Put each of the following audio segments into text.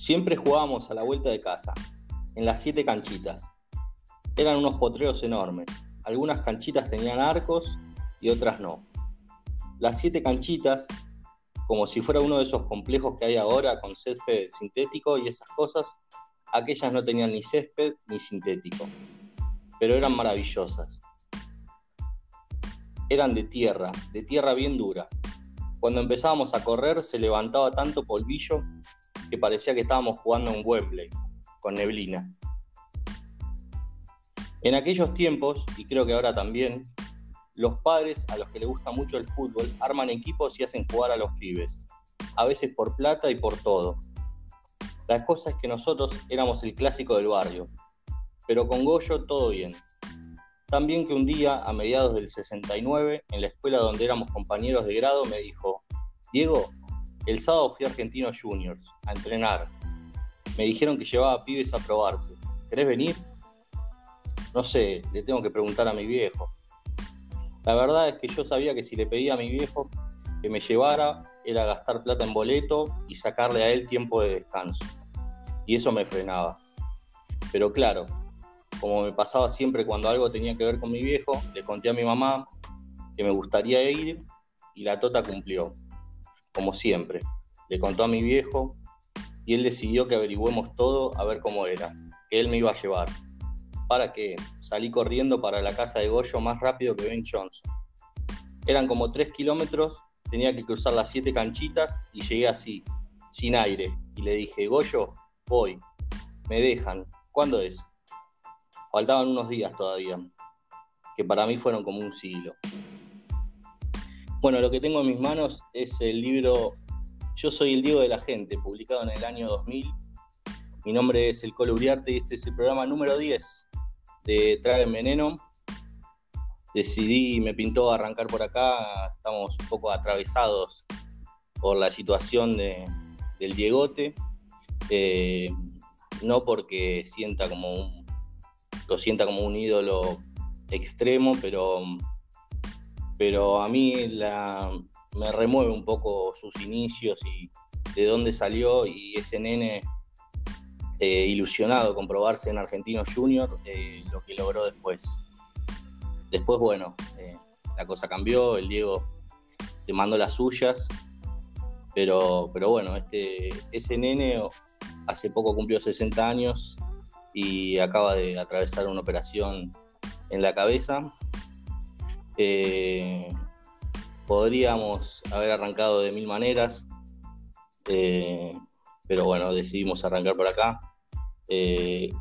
Siempre jugábamos a la vuelta de casa, en las siete canchitas. Eran unos potreros enormes. Algunas canchitas tenían arcos y otras no. Las siete canchitas, como si fuera uno de esos complejos que hay ahora con césped sintético y esas cosas, aquellas no tenían ni césped ni sintético, pero eran maravillosas. Eran de tierra, de tierra bien dura. Cuando empezábamos a correr se levantaba tanto polvillo que parecía que estábamos jugando en Wembley, con neblina. En aquellos tiempos, y creo que ahora también, los padres a los que les gusta mucho el fútbol arman equipos y hacen jugar a los pibes, a veces por plata y por todo. La cosa es que nosotros éramos el clásico del barrio, pero con Goyo todo bien. También que un día, a mediados del 69, en la escuela donde éramos compañeros de grado, me dijo, Diego, el sábado fui a Argentinos Juniors a entrenar. Me dijeron que llevaba pibes a probarse. ¿Querés venir? No sé, le tengo que preguntar a mi viejo. La verdad es que yo sabía que si le pedía a mi viejo que me llevara era gastar plata en boleto y sacarle a él tiempo de descanso. Y eso me frenaba. Pero claro, como me pasaba siempre cuando algo tenía que ver con mi viejo, le conté a mi mamá que me gustaría ir y la tota cumplió como siempre. Le contó a mi viejo y él decidió que averigüemos todo a ver cómo era, que él me iba a llevar. Para que salí corriendo para la casa de Goyo más rápido que Ben Johnson. Eran como tres kilómetros, tenía que cruzar las siete canchitas y llegué así, sin aire. Y le dije, Goyo, voy, me dejan. ¿Cuándo es? Faltaban unos días todavía, que para mí fueron como un siglo. Bueno, lo que tengo en mis manos es el libro Yo soy el Diego de la Gente, publicado en el año 2000. Mi nombre es El Colo Uriarte y este es el programa número 10 de Tragen Veneno. Decidí, me pintó arrancar por acá, estamos un poco atravesados por la situación del Diegote. Eh, no porque sienta como un, lo sienta como un ídolo extremo, pero pero a mí me remueve un poco sus inicios y de dónde salió y ese nene eh, ilusionado con probarse en Argentinos Junior, eh, lo que logró después. Después, bueno, eh, la cosa cambió, el Diego se mandó las suyas, pero, pero bueno, este, ese nene hace poco cumplió 60 años y acaba de atravesar una operación en la cabeza eh, podríamos haber arrancado de mil maneras, eh, pero bueno, decidimos arrancar por acá. Eh,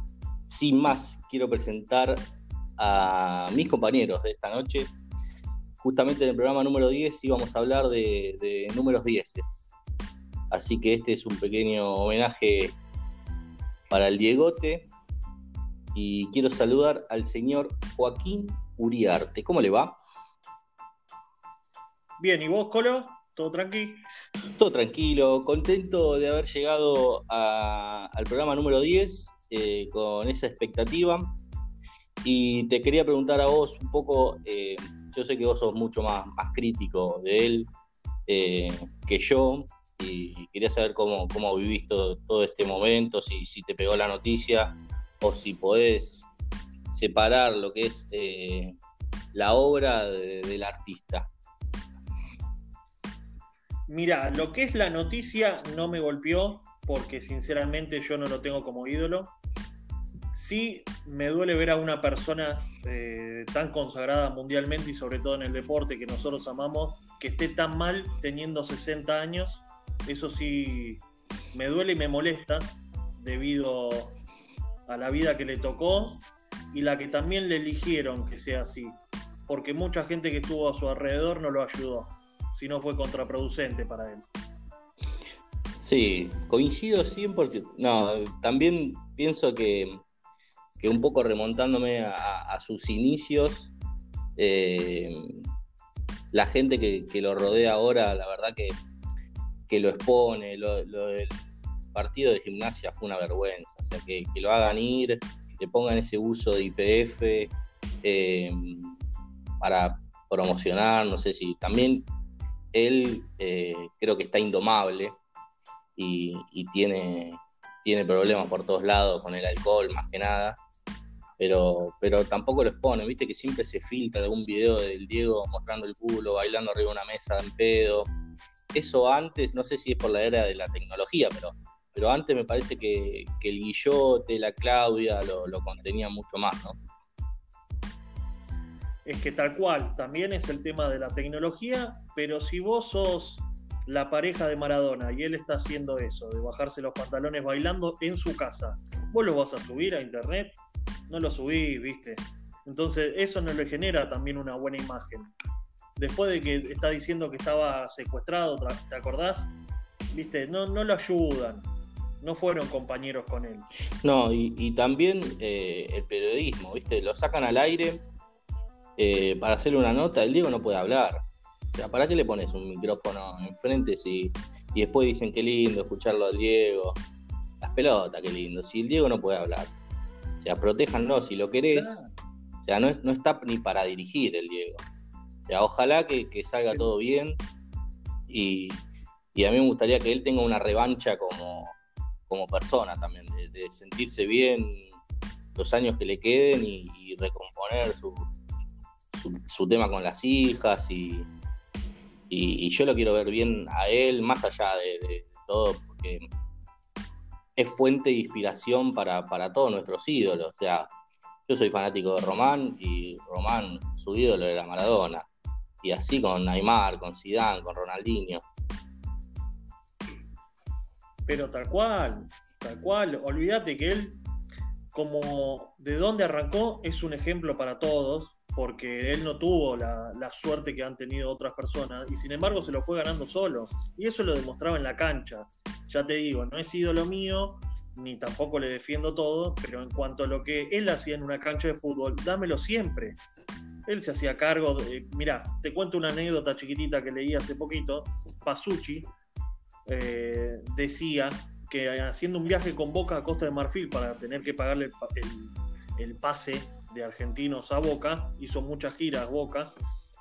sin más, quiero presentar a mis compañeros de esta noche. Justamente en el programa número 10 íbamos a hablar de, números 10. Así que este es un pequeño homenaje para el Diegote. Y quiero saludar al señor Joaquín Uriarte. ¿Cómo le va? Bien, ¿y vos, Colo? ¿Todo tranquilo? Todo tranquilo, contento de haber llegado al programa número 10 eh, con esa expectativa. Y te quería preguntar a vos un poco, eh, yo sé que vos sos mucho más, más crítico de él eh, que yo, y quería saber cómo, cómo vivís todo, este momento, si, si, te pegó la noticia o si podés separar lo que es la obra del artista. Mira, lo que es la noticia no me golpeó porque sinceramente yo no lo tengo como ídolo. Sí me duele ver a una persona eh, tan consagrada mundialmente y sobre todo en el deporte que nosotros amamos, que esté tan mal teniendo 60 años. Eso sí me duele y me molesta debido a la vida que le tocó y la que también le eligieron que sea así, porque mucha gente que estuvo a su alrededor no lo ayudó si no fue contraproducente para él. Sí, coincido 100%. No, también pienso que, un poco remontándome a, sus inicios, eh, la gente que, lo rodea ahora, la verdad que, que lo expone, lo, el partido de gimnasia fue una vergüenza, o sea, que, lo hagan ir, que pongan ese uso de IPF eh, para promocionar, no sé si también él eh, creo que está indomable y, tiene, tiene problemas por todos lados con el alcohol, más que nada. Pero, pero tampoco lo exponen, viste que siempre se filtra algún video del Diego mostrando el culo, bailando arriba de una mesa en pedo. Eso antes, no sé si es por la era de la tecnología, pero, pero antes me parece que, el Guillote, la Claudia lo, lo contenía mucho más, ¿no? Es que tal cual, también es el tema de la tecnología, pero si vos sos la pareja de Maradona y él está haciendo eso, de bajarse los pantalones bailando en su casa, vos lo vas a subir a internet, no lo subís, viste. Entonces eso no le genera también una buena imagen. Después de que está diciendo que estaba secuestrado, ¿te acordás? Viste, no, no lo ayudan, no fueron compañeros con él. No, y, también eh, el periodismo, ¿viste? Lo sacan al aire eh, para hacerle una nota, el Diego no puede hablar. O sea, ¿para qué le pones un micrófono enfrente si, y después dicen qué lindo escucharlo al Diego? Las pelotas, qué lindo. Si el Diego no puede hablar. O sea, protéjanlo si lo querés. O sea, no, no, está ni para dirigir el Diego. O sea, ojalá que, salga todo bien. Y, a mí me gustaría que él tenga una revancha como, como persona también, de, sentirse bien los años que le queden y, recomponer su, su, tema con las hijas y, y, yo lo quiero ver bien a él, más allá de, todo, porque es fuente de inspiración para, todos nuestros ídolos. O sea, yo soy fanático de Román y Román, su ídolo era Maradona. Y así con Neymar, con Zidane, con Ronaldinho. Pero tal cual, tal cual. Olvídate que él, como de dónde arrancó, es un ejemplo para todos porque él no tuvo la, suerte que han tenido otras personas y sin embargo se lo fue ganando solo. Y eso lo demostraba en la cancha. Ya te digo, no es ídolo mío, ni tampoco le defiendo todo, pero en cuanto a lo que él hacía en una cancha de fútbol, dámelo siempre. Él se hacía cargo de. Mira, te cuento una anécdota chiquitita que leí hace poquito. Pasucci eh, decía que haciendo un viaje con Boca a Costa de Marfil para tener que pagarle el pase de argentinos a Boca, hizo muchas giras Boca.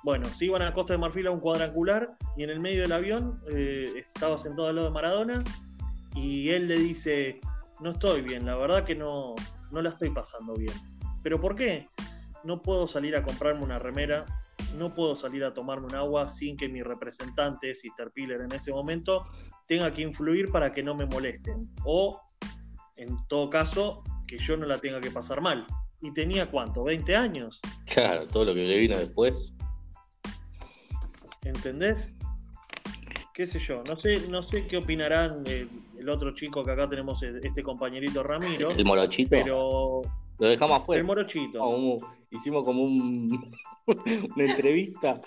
Bueno, se iban a Costa de Marfil a un cuadrangular y en el medio del avión eh, estaba sentado al lado de Maradona y él le dice, no estoy bien, la verdad que no, no la estoy pasando bien. ¿Pero por qué? No puedo salir a comprarme una remera, no puedo salir a tomarme un agua sin que mi representante, Sister Piller en ese momento, tenga que influir para que no me molesten. O, en todo caso, que yo no la tenga que pasar mal y tenía cuánto, 20 años. Claro, todo lo que le vino después. ¿Entendés? Qué sé yo, no sé, no sé qué opinarán el, otro chico que acá tenemos, este compañerito Ramiro. El morochito. Pero. Lo dejamos afuera. El morochito. hicimos como un, una entrevista.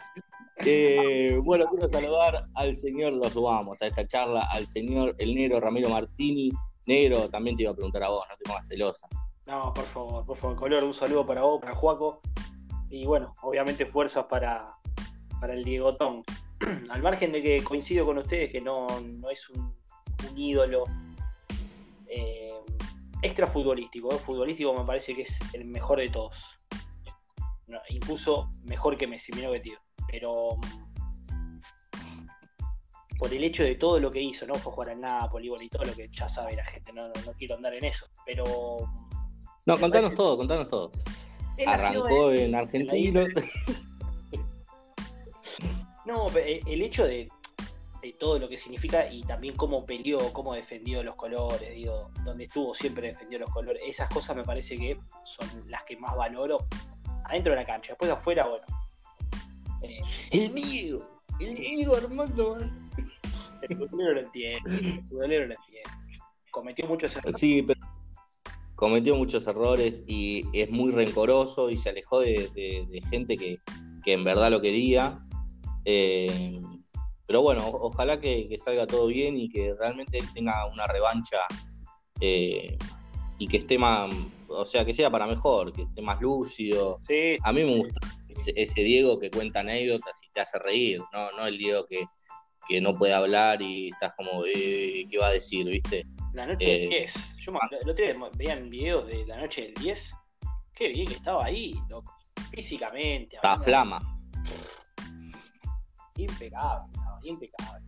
Eh, bueno, quiero saludar al señor, lo subamos a esta charla, al señor el negro Ramiro Martini. Negro, también te iba a preguntar a vos, no te pongas celosa. No, por favor, por favor, color, un saludo para vos, para Juaco. Y bueno, obviamente fuerzas para, para el Diego Tom. Al margen de que coincido con ustedes que no, es un, ídolo eh, extra futbolístico. ¿eh? Futbolístico me parece que es el mejor de todos. incluso mejor que Messi, mi tío. Pero mm, por el hecho de todo lo que hizo, ¿no? Fue jugar al Napoli y todo lo que ya sabe la gente, no, no quiero andar en eso. Pero no, contanos todo, contanos todo. Arrancó en, Argentina. no, el hecho de, todo lo que significa y también cómo peleó, cómo defendió los colores, digo, donde estuvo siempre defendió los colores, esas cosas me parece que son las que más valoro adentro de la cancha. Después afuera, bueno. Eh, el Diego, el Diego Armando. El futbolero lo entiende, el futbolero lo entiende. Cometió muchos errores. Sí, pero cometió muchos errores y es muy rencoroso y se alejó de, gente que, en verdad lo quería. Eh, pero bueno, ojalá que, salga todo bien y que realmente tenga una revancha eh, y que esté más, o sea, que sea para mejor, que esté más lúcido. A mí me gusta ese, Diego que cuenta anécdotas y te hace reír, no, no el Diego que, no puede hablar y estás como, eh, ¿qué va a decir? ¿Viste? La noche del 10. Eh, Yo lo otro veían videos de la noche del 10. Qué bien que estaba ahí, físicamente. Estaba flama. Impecable, impecable.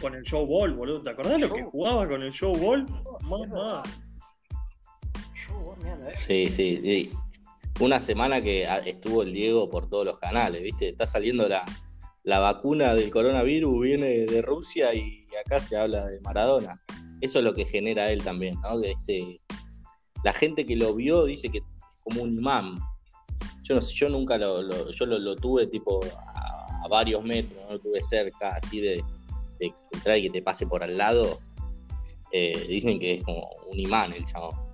con el show ball, boludo. ¿Te acordás lo que jugaba con el show ball? Mamá. Sí, sí, Una semana que estuvo el Diego por todos los canales, ¿viste? Está saliendo la, la vacuna del coronavirus, viene de Rusia y acá se habla de Maradona. Eso es lo que genera él también, ¿no? Que la gente que lo vio dice que es como un imán. Yo no sé, yo nunca lo, yo lo, tuve tipo a, varios metros, no lo tuve cerca, así de, de entrar y que te pase por al lado. Eh, dicen que es como un imán el chavo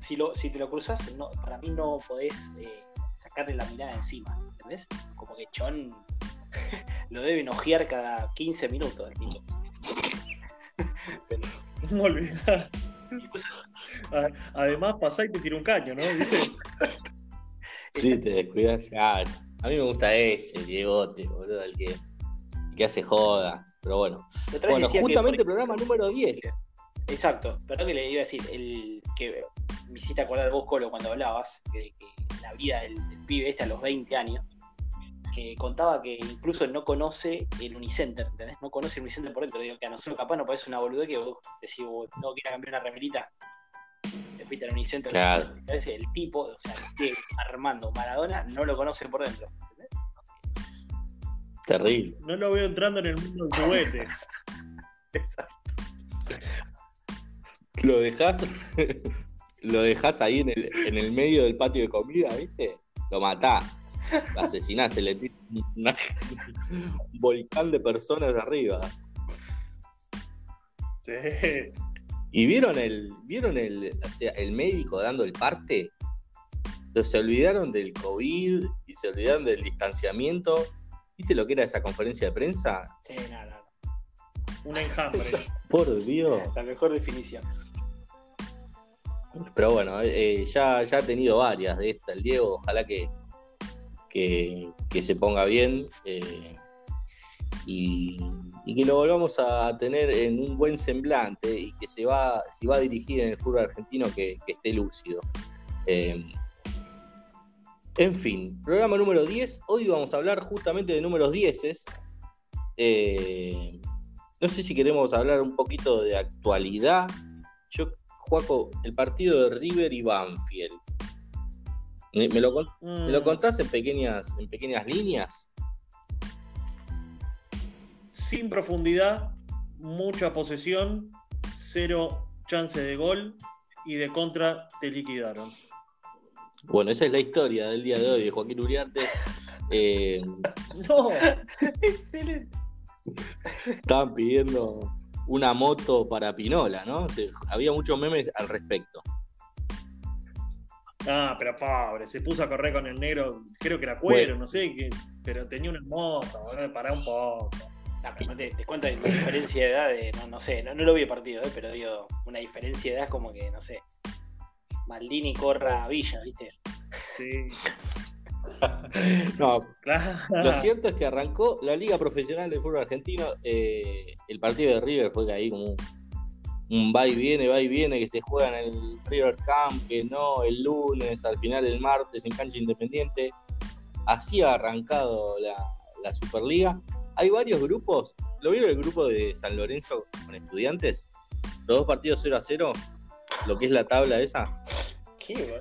si, lo, si te lo cruzas, no, para mí no podés eh, sacarle la mirada encima, ¿entendés? Como que Chon lo debe enojear cada 15 minutos. No olvidás. Además, pasá y te tira un caño, ¿no? sí, te descuidas. a mí me gusta ese, Diegote, boludo, el que, que hace jodas. Pero bueno. Bueno, justamente el programa número 10. Exacto, perdón que le iba a decir, el que me hiciste acordar vos, Colo, cuando hablabas que la vida del, pibe este a los 20 años, que contaba que incluso no conoce el Unicenter, ¿entendés? No conoce el Unicenter por dentro. Digo que a nosotros capaz no parece una boludez que vos decís, vos no quieras cambiar una remerita, te fuiste al Unicenter. Claro. El tipo, o sea, el Armando Maradona no lo conoce por dentro. ¿entendés? Terrible. No lo veo entrando en el mundo del juguete. Exacto lo dejas lo dejas ahí en el, en el medio del patio de comida, ¿viste? Lo matás, lo asesinás, se le tira un volcán de personas de arriba. Sí. ¿Y vieron el, vieron el, o sea, el médico dando el parte? se olvidaron del COVID y se olvidaron del distanciamiento. ¿Viste lo que era esa conferencia de prensa? Sí, nada, Un enjambre. Por Dios. La mejor definición. Pero bueno, eh, ya, ya ha tenido varias de estas el Diego, ojalá que, que, se ponga bien eh, y, que lo volvamos a tener en un buen semblante y que se va, si va a dirigir en el fútbol argentino que, esté lúcido. Eh, en fin, programa número 10. Hoy vamos a hablar justamente de números 10. no sé si queremos hablar un poquito de actualidad. Yo Juaco, el partido de River y Banfield. ¿Me lo, mm. contás en pequeñas, en pequeñas líneas? Sin profundidad, mucha posesión, cero chances de gol y de contra te liquidaron. Bueno, esa es la historia del día de hoy de Joaquín Uriarte. Eh, no, excelente. Estaban pidiendo una moto para Pinola, ¿no? había muchos memes al respecto. Ah, pero pobre, se puso a correr con el negro, creo que era cuero, no sé, pero tenía una moto, para un poco. No, te, te cuento la diferencia de edad, de, no, no sé, no, lo vi partido, ¿eh? pero digo, una diferencia de edad como que, no sé, Maldini corra a Villa, ¿viste? Sí. no, lo cierto es que arrancó la Liga Profesional de Fútbol Argentino. Eh, el partido de River fue ahí como un, va y viene, va y viene, que se juega en el River Camp, que no, el lunes, al final el martes en cancha independiente. Así ha arrancado la, Superliga. Hay varios grupos. ¿Lo vieron el grupo de San Lorenzo con estudiantes? Los dos partidos 0 a 0. Lo que es la tabla esa. ¿Qué?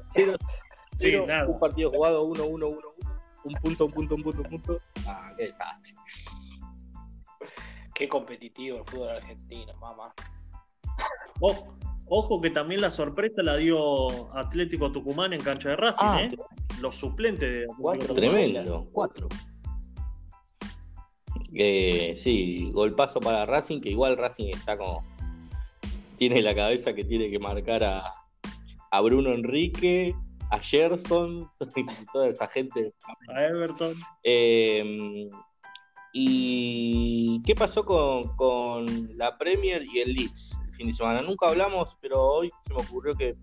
Un partido jugado 1, 1, 1, un punto, un punto, un punto, un punto. Ah, qué desastre. Qué competitivo el fútbol argentino, mamá. Ojo, que también la sorpresa la dio Atlético Tucumán en cancha de Racing, ah, ¿eh? Los suplentes de cuatro, Tremendo, cuatro. Eh, sí, golpazo para Racing, que igual Racing está como. Tiene la cabeza que tiene que marcar a, a Bruno Enrique, a Gerson, toda esa gente. A Everton. Eh, ¿Y qué pasó con, la Premier y el Leeds fin de semana? Nunca hablamos, pero hoy se me ocurrió que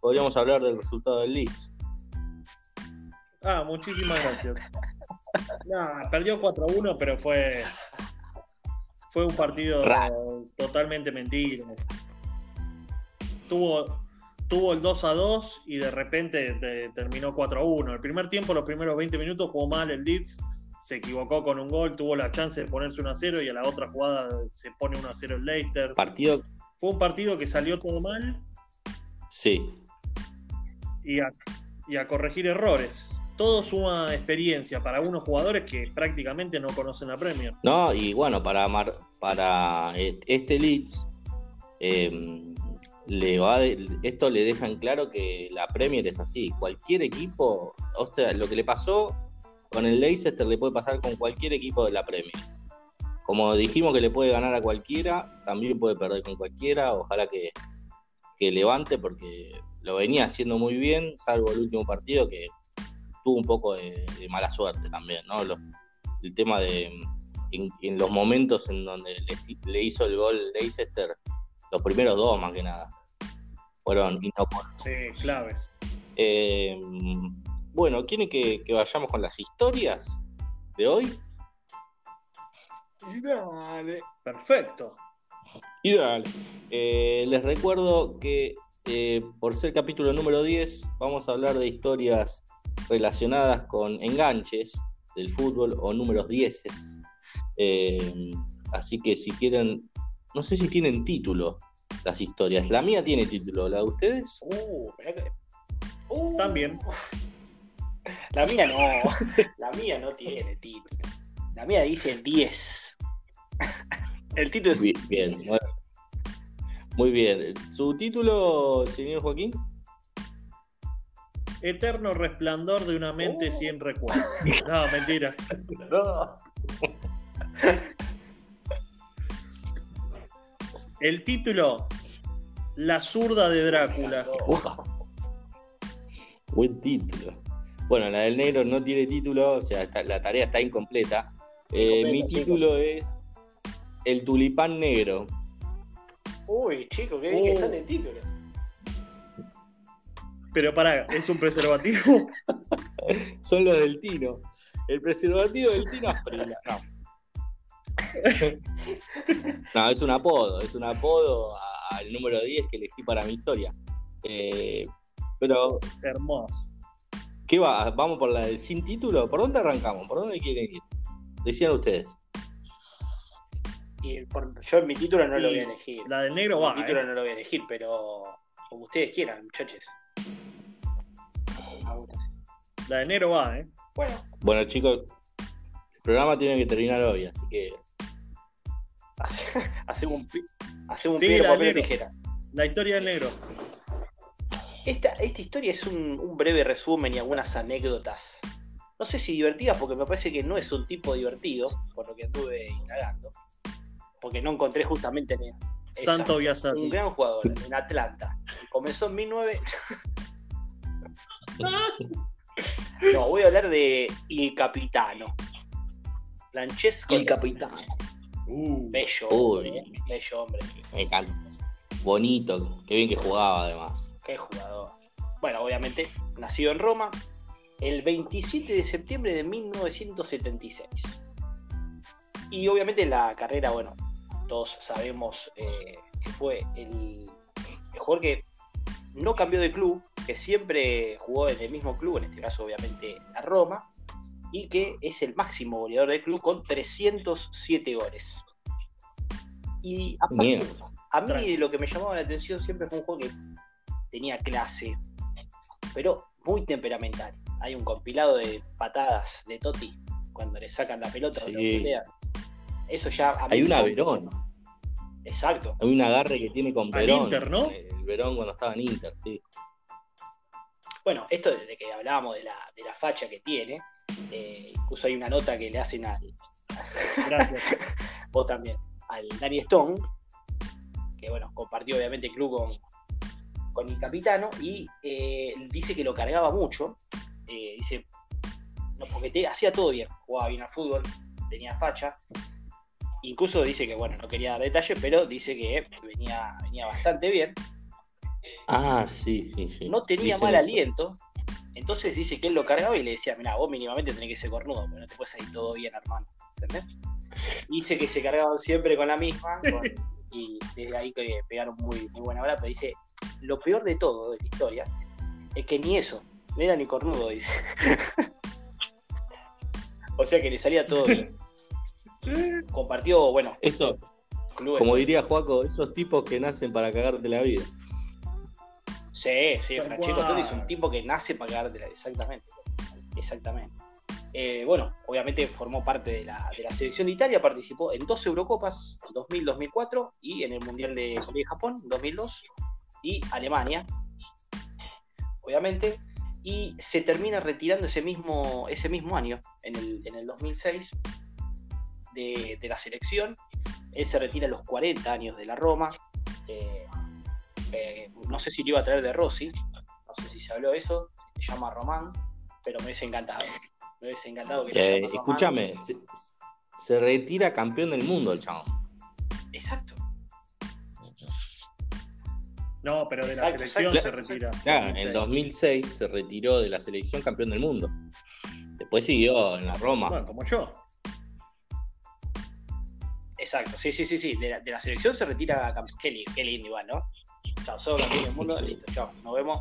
podríamos hablar del resultado del Leeds. Ah, muchísimas gracias. perdió 4-1, pero fue fue un partido totalmente mentira. Tuvo tuvo el 2 a 2 y de repente terminó 4 a 1. El primer tiempo, los primeros 20 minutos, jugó mal el Leeds, se equivocó con un gol, tuvo la chance de ponerse 1 a 0 y a la otra jugada se pone 1 a 0 el Leicester. Partido. Fue un partido que salió todo mal. Sí. Y a, y a corregir errores. Todo suma experiencia para unos jugadores que prácticamente no conocen la Premier. No, y bueno, para, para este Leeds, eh, le va esto le deja en claro que la Premier es así. Cualquier equipo, o sea, lo que le pasó con el Leicester le puede pasar con cualquier equipo de la Premier. Como dijimos que le puede ganar a cualquiera, también puede perder con cualquiera. Ojalá que, levante porque lo venía haciendo muy bien, salvo el último partido que tuvo un poco de, mala suerte también, ¿no? el tema de en, los momentos en donde le, hizo el gol Leicester, los primeros dos más que nada, fueron inoportunos. Sí, claves. Eh, bueno, ¿quieren que, vayamos con las historias de hoy? Dale. Perfecto. Y dale. Eh, les recuerdo que eh, por ser capítulo número 10, vamos a hablar de historias relacionadas con enganches del fútbol o números 10. Eh, así que si quieren, no sé si tienen título las historias. La mía tiene título, ¿la de ustedes? Uh, uh. También. La mía no, la mía no tiene título. La mía dice 10. El título es. Bien, Muy bien. ¿Su título, señor Joaquín? Eterno resplandor de una mente oh. sin recuerdo. No, mentira. No. El título, La zurda de Drácula. Buen título. Bueno, la del negro no tiene título, o sea, la tarea está incompleta. Eh, mi título es El tulipán negro. Uy, chico, qué bien que está en título. Pero pará, ¿es un preservativo? Son los del Tino. El preservativo del Tino Asprila. No. no, es un apodo, es un apodo al número 10 que elegí para mi historia. Eh, pero. Hermoso. ¿Qué va? ¿Vamos por la del sin título? ¿Por dónde arrancamos? ¿Por dónde quieren ir? Decían ustedes. Yo mi título no lo voy a elegir. La del negro va. Mi título ¿eh? no lo voy a elegir, pero como ustedes quieran, muchachos. La del negro va, ¿eh? Bueno. Bueno, chicos, el programa tiene que terminar hoy, así que. hacemos un, hacemos un sí, papel tijera. La historia del negro. Esta, historia es un, breve resumen y algunas anécdotas. No sé si divertidas, porque me parece que no es un tipo divertido, por lo que anduve indagando. Porque no encontré justamente en Santo Biasati. Un gran jugador en Atlanta. Comenzó en 19. no, voy a hablar de Il Capitano. Francesco. El Capitano. Uh, bello. bello hombre. Me encanta. Bonito. Qué bien que jugaba además. Qué jugador. Bueno, obviamente, nacido en Roma el 27 de septiembre de 1976. Y obviamente la carrera, bueno, todos sabemos eh, que fue el, jugador que no cambió de club, que siempre jugó en el mismo club, en este caso obviamente a Roma, y que es el máximo goleador del club con 307 goles. Y a, a mí lo que me llamaba la atención siempre fue un juego que tenía clase, pero muy temperamental. Hay un compilado de patadas de Totti cuando le sacan la pelota Eso ya. Hay una Verón. Exacto. Hay un agarre que tiene con Verón. Inter, ¿no? El Verón cuando estaba en Inter, sí. Bueno, esto desde que hablábamos de la, de la facha que tiene, eh, incluso hay una nota que le hacen al. Gracias. Vos también. Al Danny Stone, que bueno, compartió obviamente el club con, con el capitano y eh, dice que lo cargaba mucho. Eh, dice, no, porque te, hacía todo bien, jugaba bien al fútbol, tenía facha. Incluso dice que, bueno, no quería dar detalles, pero dice que venía, venía bastante bien. Ah, sí, sí, sí. No tenía mal aliento. Entonces dice que él lo cargaba y le decía, mira, vos mínimamente tenés que ser cornudo, pero no te puedes salir todo bien, hermano. ¿Entendés? Dice que se cargaban siempre con la misma, y desde ahí que pegaron muy, muy buena hora, pero dice, lo peor de todo de la historia es que ni eso, no era ni cornudo, dice. O sea que le salía todo bien. Compartió, bueno, Eso, clubes. como diría Juaco, esos tipos que nacen para cagarte la vida. Sí, sí, Tal Francesco. Totti es un tipo que nace para cagártela, exactamente. Exactamente. Eh, bueno, obviamente formó parte de la, de la selección de Italia, participó en dos Eurocopas, 2000-2004, y en el Mundial de Corea y Japón, 2002, y Alemania, obviamente, y se termina retirando ese mismo, ese mismo año, en el, en el 2006, de, de la selección. Él se retira a los 40 años de la Roma. eh, eh, no sé si lo iba a traer de Rossi, no sé si se habló de eso, se llama Román, pero me hubiese encantado. Me hubiese encantado que se Eh, escúchame, se, se retira campeón del mundo el chabón. Exacto. No, pero de la selección exacto. se retira. Claro, en 2006. 2006 se retiró de la selección campeón del mundo. Después siguió en la Roma. Bueno, como yo. Exacto, sí, sí, sí, sí. De la, de la selección se retira campeón. Qué, li- qué lindo igual, ¿no? Chao, solo campeón del mundo, listo, chao, nos vemos.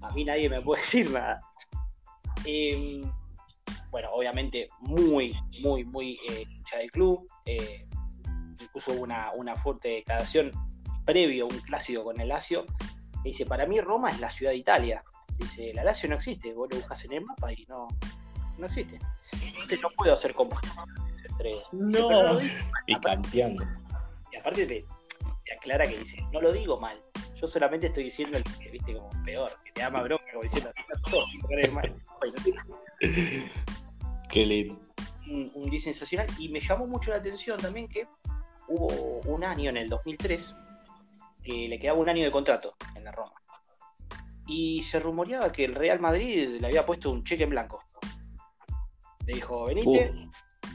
A mí nadie me puede decir nada. Eh, bueno, obviamente muy, muy, muy eh, hincha del club. eh, incluso hubo una, una fuerte declaración previo a un clásico con el Lazio. que dice, para mí Roma es la ciudad de Italia. Dice, la Lazio no existe, vos lo buscas en el mapa y no, no existe. Entonces no puedo hacer comparaciones No. Y campeando. y aparte te, te aclara que dice, no lo digo mal, yo solamente estoy diciendo el que viste como peor, que te ama bronca, como diciendo, "Estás todo, si no querés mal". Qué lindo. un, un día sensacional y me llamó mucho la atención también que hubo un año en el 2003 que le quedaba un año de contrato en la Roma y se rumoreaba que el Real Madrid le había puesto un cheque en blanco le dijo venite Uf,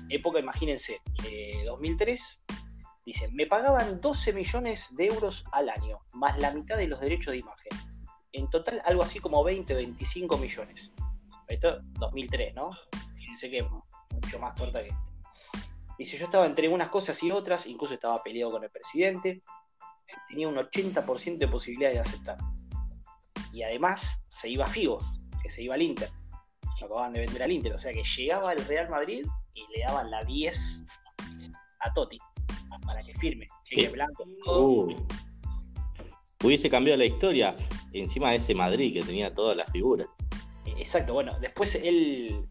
época, imagínense, eh, 2003, dicen, me pagaban 12 millones de euros al año, más la mitad de los derechos de imagen. En total, algo así como 20, 25 millones. Esto, 2003, ¿no? Fíjense que es mucho más torta que... Dice, yo estaba entre unas cosas y otras, incluso estaba peleado con el presidente, tenía un 80% de posibilidad de aceptar. Y además, se iba a Figo, que se iba al Inter. Lo acababan de vender al Inter, o sea que llegaba el Real Madrid y le daban la 10 a Totti para que firme. Blanco, uh. Hubiese cambiado la historia encima de ese Madrid que tenía todas las figuras. Exacto, bueno, después él,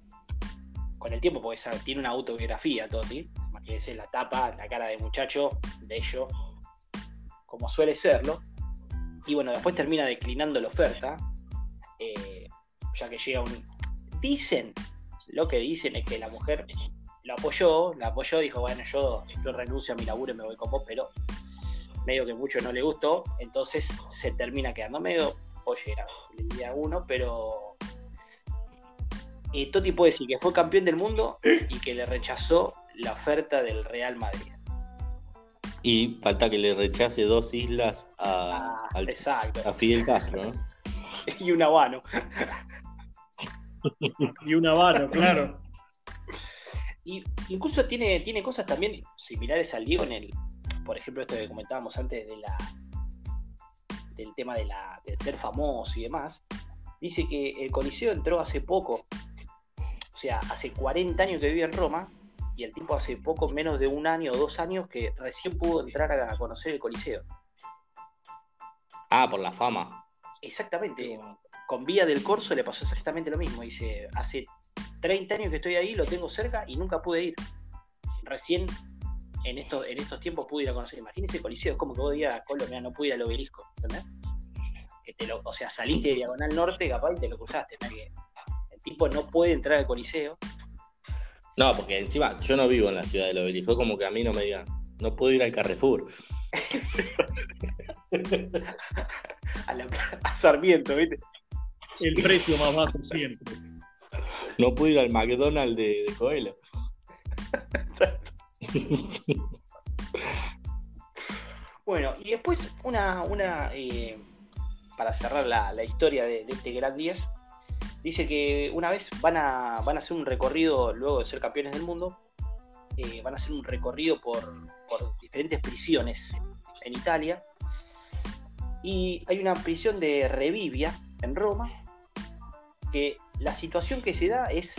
con el tiempo, porque tiene una autobiografía, Totti, imagínense la tapa, la cara de muchacho, bello, como suele serlo. Y bueno, después termina declinando la oferta, eh, ya que llega un... Dicen, lo que dicen es que la mujer lo apoyó, la apoyó, dijo, bueno, yo, yo renuncio a mi laburo y me voy con vos, pero medio que mucho no le gustó, entonces se termina quedando medio pollera el día uno, pero eh, Totti puede decir que fue campeón del mundo y que le rechazó la oferta del Real Madrid. Y falta que le rechace dos islas a, Ah, al- exacto. a Fidel Castro, ¿no? Y un habano. Y un habano, claro. Y incluso tiene, tiene cosas también similares al Diego en el, por ejemplo, esto que comentábamos antes de la del tema de la, del ser famoso y demás. Dice que el Coliseo entró hace poco, o sea, hace 40 años que vive en Roma, y el tipo hace poco, menos de un año o dos años, que recién pudo entrar a conocer el Coliseo. Ah, por la fama. Exactamente. Con Vía del Corso le pasó exactamente lo mismo. Dice, hace 30 años que estoy ahí, lo tengo cerca y nunca pude ir. Recién en estos, en estos tiempos pude ir a conocer. Imagínese el Coliseo, es como que vos digas, Colo, mira, no pude ir al obelisco, ¿entendés? Que te lo, o sea, saliste de Diagonal Norte, capaz, y te lo cruzaste. el tipo no puede entrar al Coliseo. No, porque encima yo no vivo en la ciudad del obelisco, como que a mí no me digan, no puedo ir al Carrefour. A, la- a Sarmiento, ¿viste? El precio más bajo siempre. No puedo ir al McDonald's de, de Coelho. Bueno, y después una, una eh, para cerrar la, historia de, este Gran 10, dice que una vez van a, van a hacer un recorrido, luego de ser campeones del mundo, eh, van a hacer un recorrido por, por diferentes prisiones en Italia. Y hay una prisión de Revivia en Roma, que la situación que se da es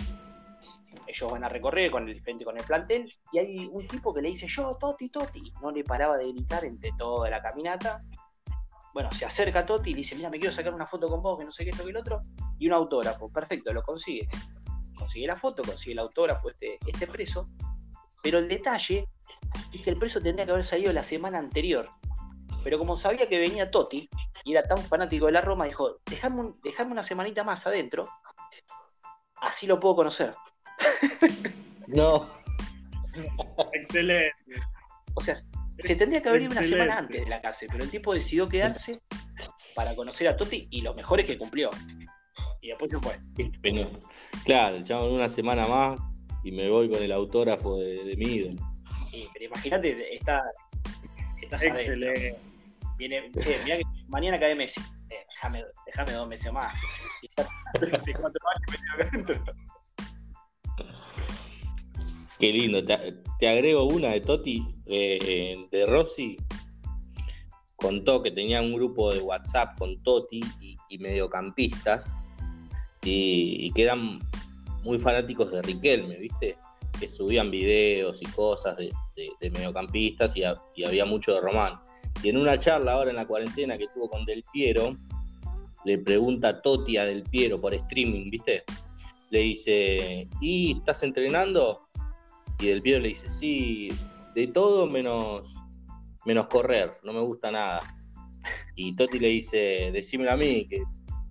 ellos van a recorrer con el frente con el plantel y hay un tipo que le dice yo, Toti, Toti. No le paraba de gritar entre toda la caminata. Bueno, se acerca a Toti y dice, mira, me quiero sacar una foto con vos, que no sé qué, esto que el otro, y un autógrafo. Perfecto, lo consigue. Consigue la foto, consigue el autógrafo este, este preso. Pero el detalle es que el preso tendría que haber salido la semana anterior. Pero como sabía que venía Toti y era tan fanático de la Roma, dijo, déjame, déjame una semanita más adentro, así lo puedo conocer. No. Excelente. O sea, se tendría que haber ido una semana antes de la cárcel, pero el tipo decidió quedarse para conocer a Totti y lo mejor es que cumplió. Y después se fue. Bueno, claro, echamos una semana más y me voy con el autógrafo de, de mi ídolo. Sí, pero imagínate, está, estás adentro. Excelente. Viene, che, mirá que mañana cae Messi. Eh, déjame, déjame dos meses más. Qué lindo. Te, agrego una de Toti, eh, de Rossi. Contó que tenía un grupo de WhatsApp con Toti y, mediocampistas y, que eran muy fanáticos de Riquelme, ¿viste? Que subían videos y cosas de, mediocampistas y, y había mucho de Román. Y en una charla ahora en la cuarentena que tuvo con Del Piero, le pregunta a Toti a Del Piero por streaming, ¿viste? Le dice, ¿y estás entrenando? Y Del Piero le dice, sí, de todo menos, menos correr, no me gusta nada. Y Toti le dice, decímelo a mí, que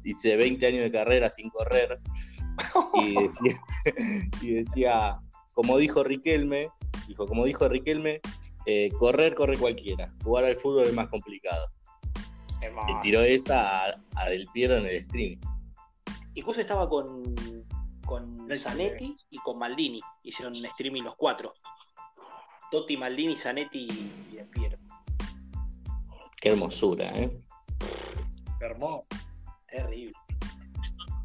dice 20 años de carrera sin correr. Y decía, y decía, como dijo Riquelme, dijo, como dijo Riquelme, eh, correr corre cualquiera, jugar al fútbol es más complicado. Le Hermoso. tiró esa a, a Del Piero en el streaming. Incluso estaba con, con. Zanetti y con Maldini. Hicieron un streaming los cuatro. Totti, Maldini, Zanetti y Del Piero. Qué hermosura, ¿eh? Hermoso. Terrible.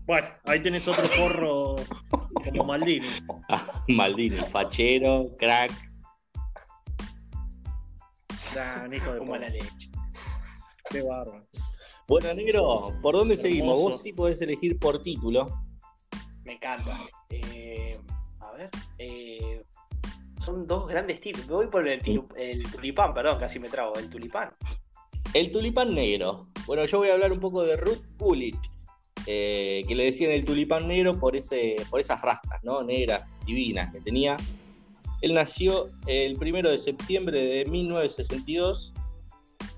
Bueno, ahí tenés otro forro como Maldini. Maldini, fachero, crack. Gran hijo de Como la leche. Qué bárbaro. Bueno, negro, ¿por dónde Hermoso. seguimos? Vos sí podés elegir por título. Me encanta. Eh, a ver. eh, son dos grandes tips. Me voy por el, tulipán, perdón, casi me trago. El tulipán. El tulipán negro. Bueno, yo voy a hablar un poco de Ruth Gullit, eh, que le decían el tulipán negro por, ese, por esas rastas, ¿no? Negras, divinas que tenía. Él nació el primero de septiembre de 1962.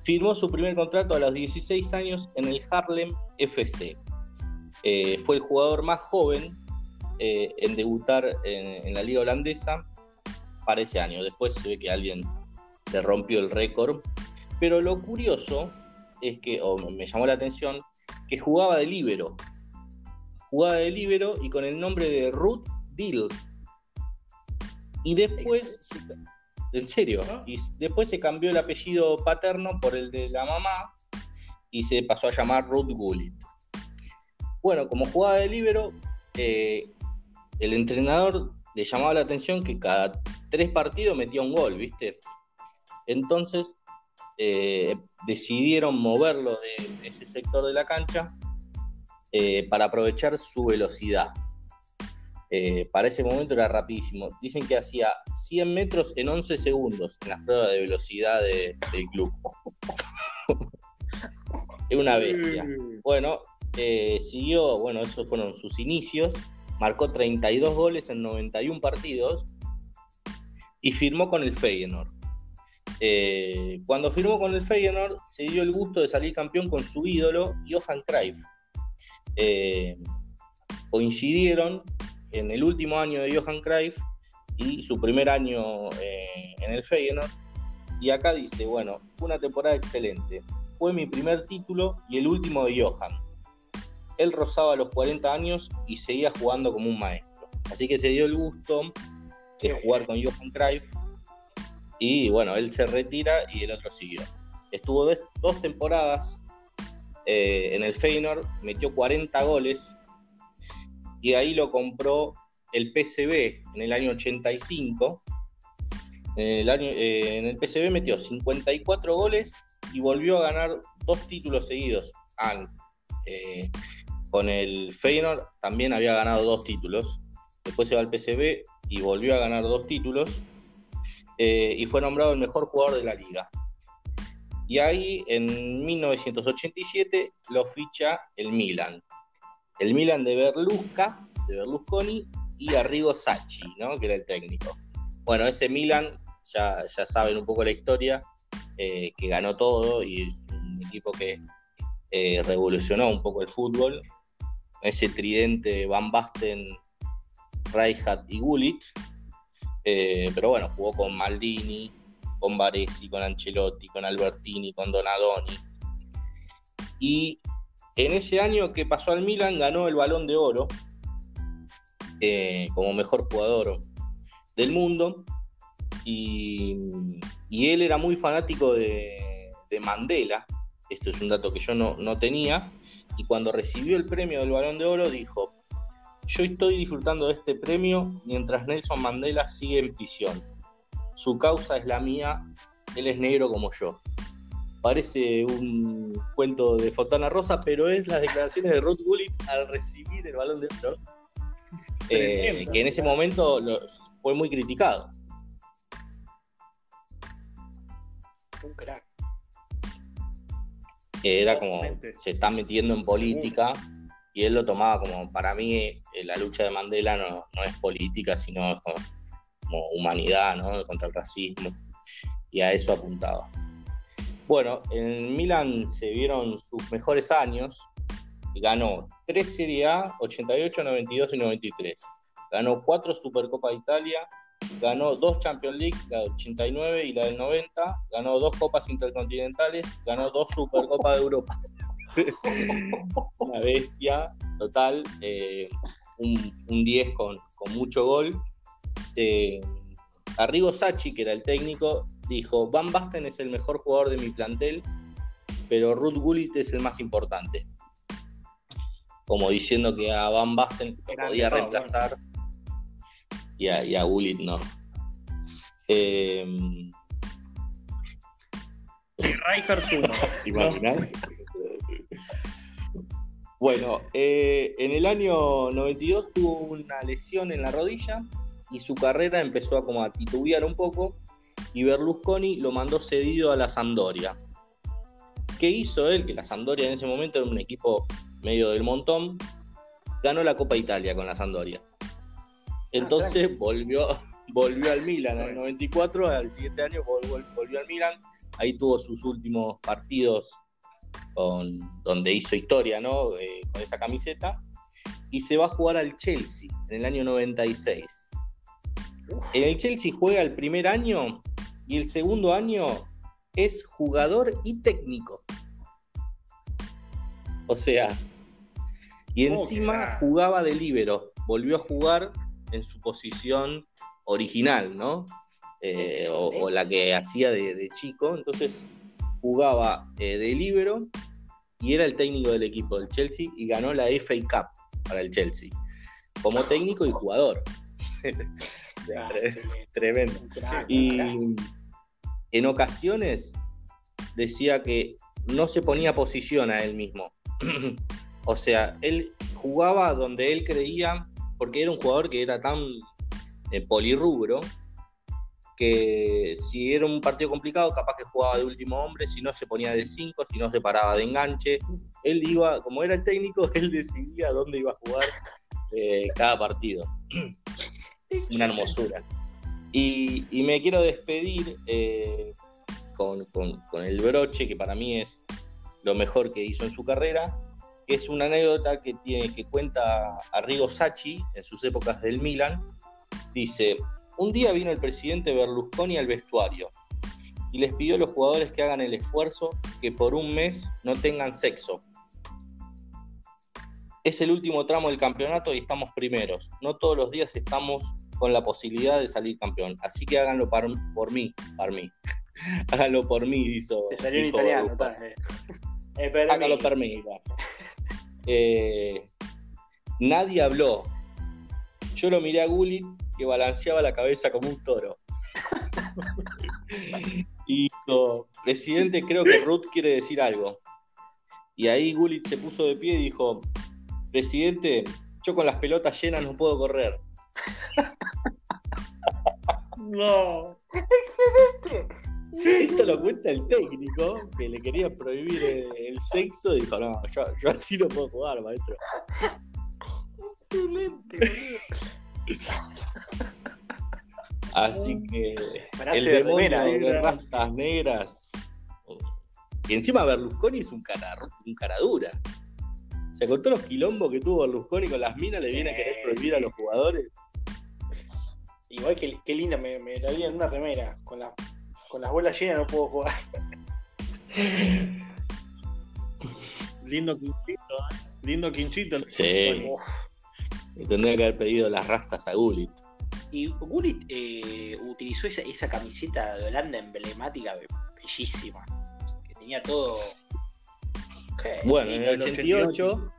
Firmó su primer contrato a los 16 años en el Harlem FC. Eh, fue el jugador más joven eh, en debutar en, la liga holandesa para ese año. Después se ve que alguien le rompió el récord. Pero lo curioso es que, o me llamó la atención, que jugaba de líbero. Jugaba de líbero y con el nombre de Ruth Dill. Y después, en serio, Ah. y después se cambió el apellido paterno por el de la mamá y se pasó a llamar Ruth Gullit. Bueno, como jugaba de líbero, eh, el entrenador le llamaba la atención que cada tres partidos metía un gol, ¿viste? Entonces eh, decidieron moverlo de, de ese sector de la cancha eh, para aprovechar su velocidad. Eh, para ese momento era rapidísimo. Dicen que hacía 100 metros en 11 segundos en las pruebas de velocidad de- del club. es una bestia. Bueno, eh, siguió, bueno, esos fueron sus inicios. Marcó 32 goles en 91 partidos y firmó con el Feyenoord. Eh, cuando firmó con el Feyenoord, se dio el gusto de salir campeón con su ídolo, Johan Cruyff. Coincidieron en el último año de Johan Cruyff y su primer año eh, en el Feyenoord. Y acá dice, bueno, fue una temporada excelente. Fue mi primer título y el último de Johan. Él rozaba los 40 años y seguía jugando como un maestro. Así que se dio el gusto de jugar con Johan Cruyff. Y bueno, él se retira y el otro siguió. Estuvo dos, temporadas eh, en el Feyenoord, metió 40 goles y ahí lo compró el PSV en el año 85. En el, año, eh, PSV metió 54 goles y volvió a ganar dos títulos seguidos. Eh, con el Feyenoord también había ganado dos títulos. después se va al PSV y volvió a ganar dos títulos eh, y fue nombrado el mejor jugador de la liga. Y ahí en 1987 lo ficha el Milan. El Milan de Berlusca, de Berlusconi y Arrigo Sacchi, ¿no? que era el técnico. Bueno, ese Milan, ya, ya saben un poco la historia, eh, que ganó todo y es un equipo que eh, revolucionó un poco el fútbol. Ese tridente Van Basten, Rijkaard y Gullit. Eh, pero bueno, jugó con Maldini, con Baresi, con Ancelotti, con Albertini, con Donadoni. Y en ese año que pasó al Milan ganó el balón de oro como mejor jugador del mundo. Y, él era muy fanático de, Mandela. Esto es un dato que yo no, no tenía. Y cuando recibió el premio del balón de oro dijo, yo estoy disfrutando de este premio mientras Nelson Mandela sigue en prisión. Su causa es la mía, él es negro como yo. Parece un cuento de Fontana Rosa, pero es las declaraciones de Ruth Gullit al recibir el balón de oro, eh, que en ese momento fue muy criticado. Un crack. Era como, se está metiendo en política y él lo tomaba como, para mí, eh, la lucha de Mandela no, no es política, sino como, humanidad, ¿no? Contra el racismo. Y a eso apuntaba. Bueno, en Milan se vieron sus mejores años. Ganó 3 Serie A, 88, 92 y 93. Ganó 4 Supercopa de Italia, ganó 2 Champions League, la del 89 y la del 90, ganó 2 Copas Intercontinentales, ganó 2 Supercopa de Europa. Una bestia total, eh, un, 10 con, mucho gol. Eh, Arrigo Sacchi, que era el técnico, dijo, Van Basten es el mejor jugador de mi plantel, pero Ruth Gullit es el más importante. Como diciendo que a Van Basten lo podía reemplazar y, a, y Gullit no. Eh, Bueno, eh, en el año 92 tuvo una lesión en la rodilla y su carrera empezó a como a titubear un poco y Berlusconi lo mandó cedido a la Sampdoria. ¿Qué hizo él? Que la Sampdoria en ese momento era un equipo medio del montón, ganó la Copa Italia con la Sampdoria. Entonces ah, volvió, volvió al Milan en el 94, al siguiente año volvió al Milan, ahí tuvo sus últimos partidos donde hizo historia, ¿no? Eh, con esa camiseta. Y se va a jugar al Chelsea en el año 96. En el Chelsea juega el primer año y el segundo año es jugador y técnico. O sea, y oh, encima jugaba de líbero. Volvió a jugar en su posición original, ¿no? Eh, o, la que hacía de, chico. Entonces jugaba eh, de libero y era el técnico del equipo del Chelsea y ganó la FA Cup para el Chelsea, como técnico y jugador. Tremendo. Y en ocasiones decía que no se ponía posición a él mismo. o sea, él jugaba donde él creía, porque era un jugador que era tan eh, polirrubro, que si era un partido complicado, capaz que jugaba de último hombre, si no se ponía de 5, si no se paraba de enganche. Él iba, como era el técnico, él decidía dónde iba a jugar eh, cada partido. Una hermosura. Y, me quiero despedir eh, con, el broche, que para mí es lo mejor que hizo en su carrera, que es una anécdota que, tiene, que cuenta Arrigo Sacchi en sus épocas del Milan. Dice, un día vino el presidente Berlusconi al vestuario y les pidió a los jugadores que hagan el esfuerzo que por un mes no tengan sexo. Es el último tramo del campeonato y estamos primeros. No todos los días estamos con la posibilidad de salir campeón. Así que háganlo por, mí, por mí. háganlo por mí, hizo. Se salió en italiano, eh Háganlo por mí. Eh, nadie habló. Yo lo miré a Gullit que balanceaba la cabeza como un toro. y dijo, presidente, creo que Ruth quiere decir algo. Y ahí Gullit se puso de pie y dijo, presidente, yo con las pelotas llenas no puedo correr. No. ¡Excelente! Esto lo cuenta el técnico que le quería prohibir el, el sexo y dijo, no, yo, yo así no puedo jugar, maestro. Excelente, boludo. Así que Frase el de demonio remera, de eh. rastas negras. Y encima Berlusconi es un cara, un cara dura. Se contó los quilombos que tuvo Berlusconi con las minas, le Sí. viene a querer prohibir a los jugadores. Igual que qué linda, me, me la vi en una remera. Con, la, con las bolas llenas no puedo jugar. Lindo quinchito, ¿eh? Lindo quinchito. Sí. Tendría que haber pedido las rastas a Gullit. Y Gullit eh, utilizó esa, esa camiseta de Holanda emblemática, be- bellísima. Que tenía todo. Bueno, en el el 88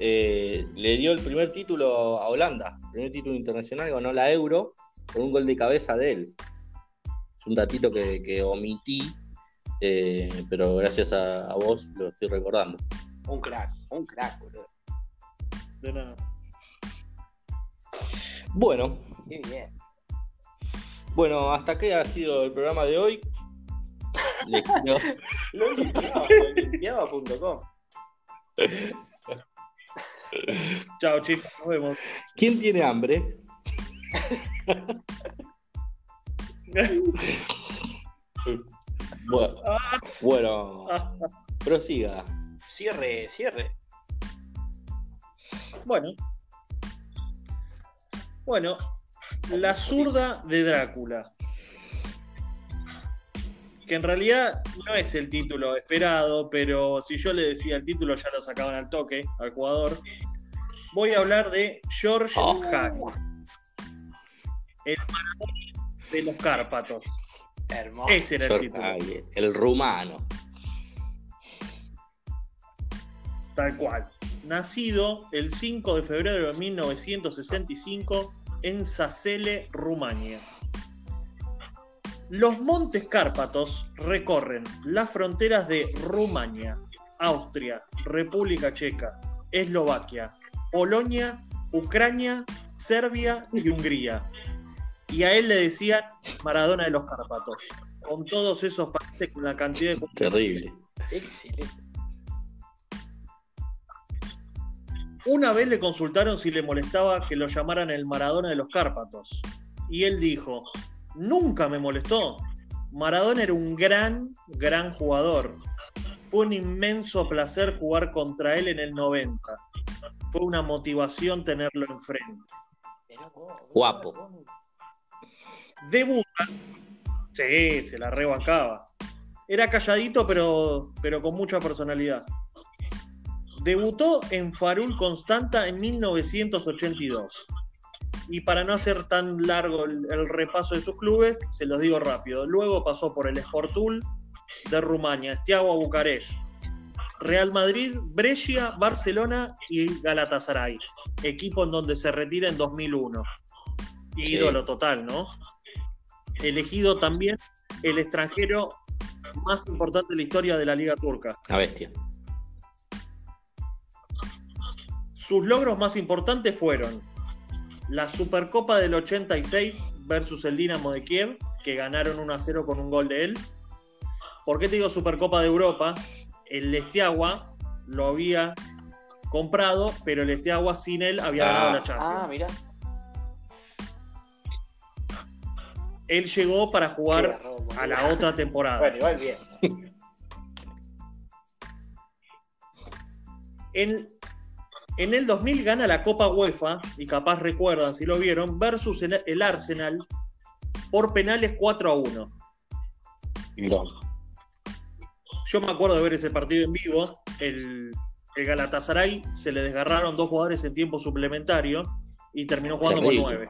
eh, le dio el primer título a Holanda, el primer título internacional, ganó la Euro con un gol de cabeza de él. Es un datito que, que omití, eh, pero gracias a, a vos lo estoy recordando. Un crack, un crack, boludo. De nada. Bueno, Qué bien. bueno, hasta que ha sido el programa de hoy. Lo limpiaba, lo limpiaba.com. Chao, chicos. Nos vemos. ¿Quién tiene hambre? Bueno, bueno prosiga. Cierre, cierre. Bueno. Bueno, la zurda de Drácula. Que en realidad no es el título esperado, pero si yo le decía el título ya lo sacaban al toque al jugador. Voy a hablar de George Oh. Hack, el Maradona de los Cárpatos. Hermoso. Ese era el título. Ay, el rumano. Tal cual. Nacido el 5 de febrero de 1965 en Sasele, Rumania. Los Montes Cárpatos recorren las fronteras de Rumania, Austria, República Checa, Eslovaquia, Polonia, Ucrania, Serbia y Hungría. Y a él le decían Maradona de los Cárpatos. Con todos esos países, con la cantidad de Terrible. Excelente. Una vez le consultaron si le molestaba que lo llamaran el Maradona de los Cárpatos. Y él dijo, nunca me molestó. Maradona era un gran, gran jugador. Fue un inmenso placer jugar contra él en el 90. Fue una motivación tenerlo enfrente. Guapo. Debuta. Sí, se la rebancaba. Era calladito, pero, pero con mucha personalidad. Debutó en Farul Constanta en 1982. Y para no hacer tan largo el, el repaso de sus clubes, se los digo rápido. Luego pasó por el Sportul de Rumania, Estiagua Bucarest, Real Madrid, Brescia, Barcelona y Galatasaray. Equipo en donde se retira en 2001. Sí. Ídolo total, ¿no? Elegido también el extranjero más importante de la historia de la Liga Turca. Una bestia. Sus logros más importantes fueron la Supercopa del 86 versus el Dinamo de Kiev, que ganaron 1 a 0 con un gol de él. ¿Por qué te digo Supercopa de Europa? El Estiagua lo había comprado, pero el Estiagua sin él había Ah. ganado la Champions. Ah, mirá. Él llegó para jugar a la otra temporada. Bueno, igual bien. En, en el 2000 gana la Copa UEFA, y capaz recuerdan si lo vieron, versus el, el Arsenal por penales 4 a 1. No. Yo me acuerdo de ver ese partido en vivo. El, el Galatasaray se le desgarraron dos jugadores en tiempo suplementario y terminó jugando con nueve.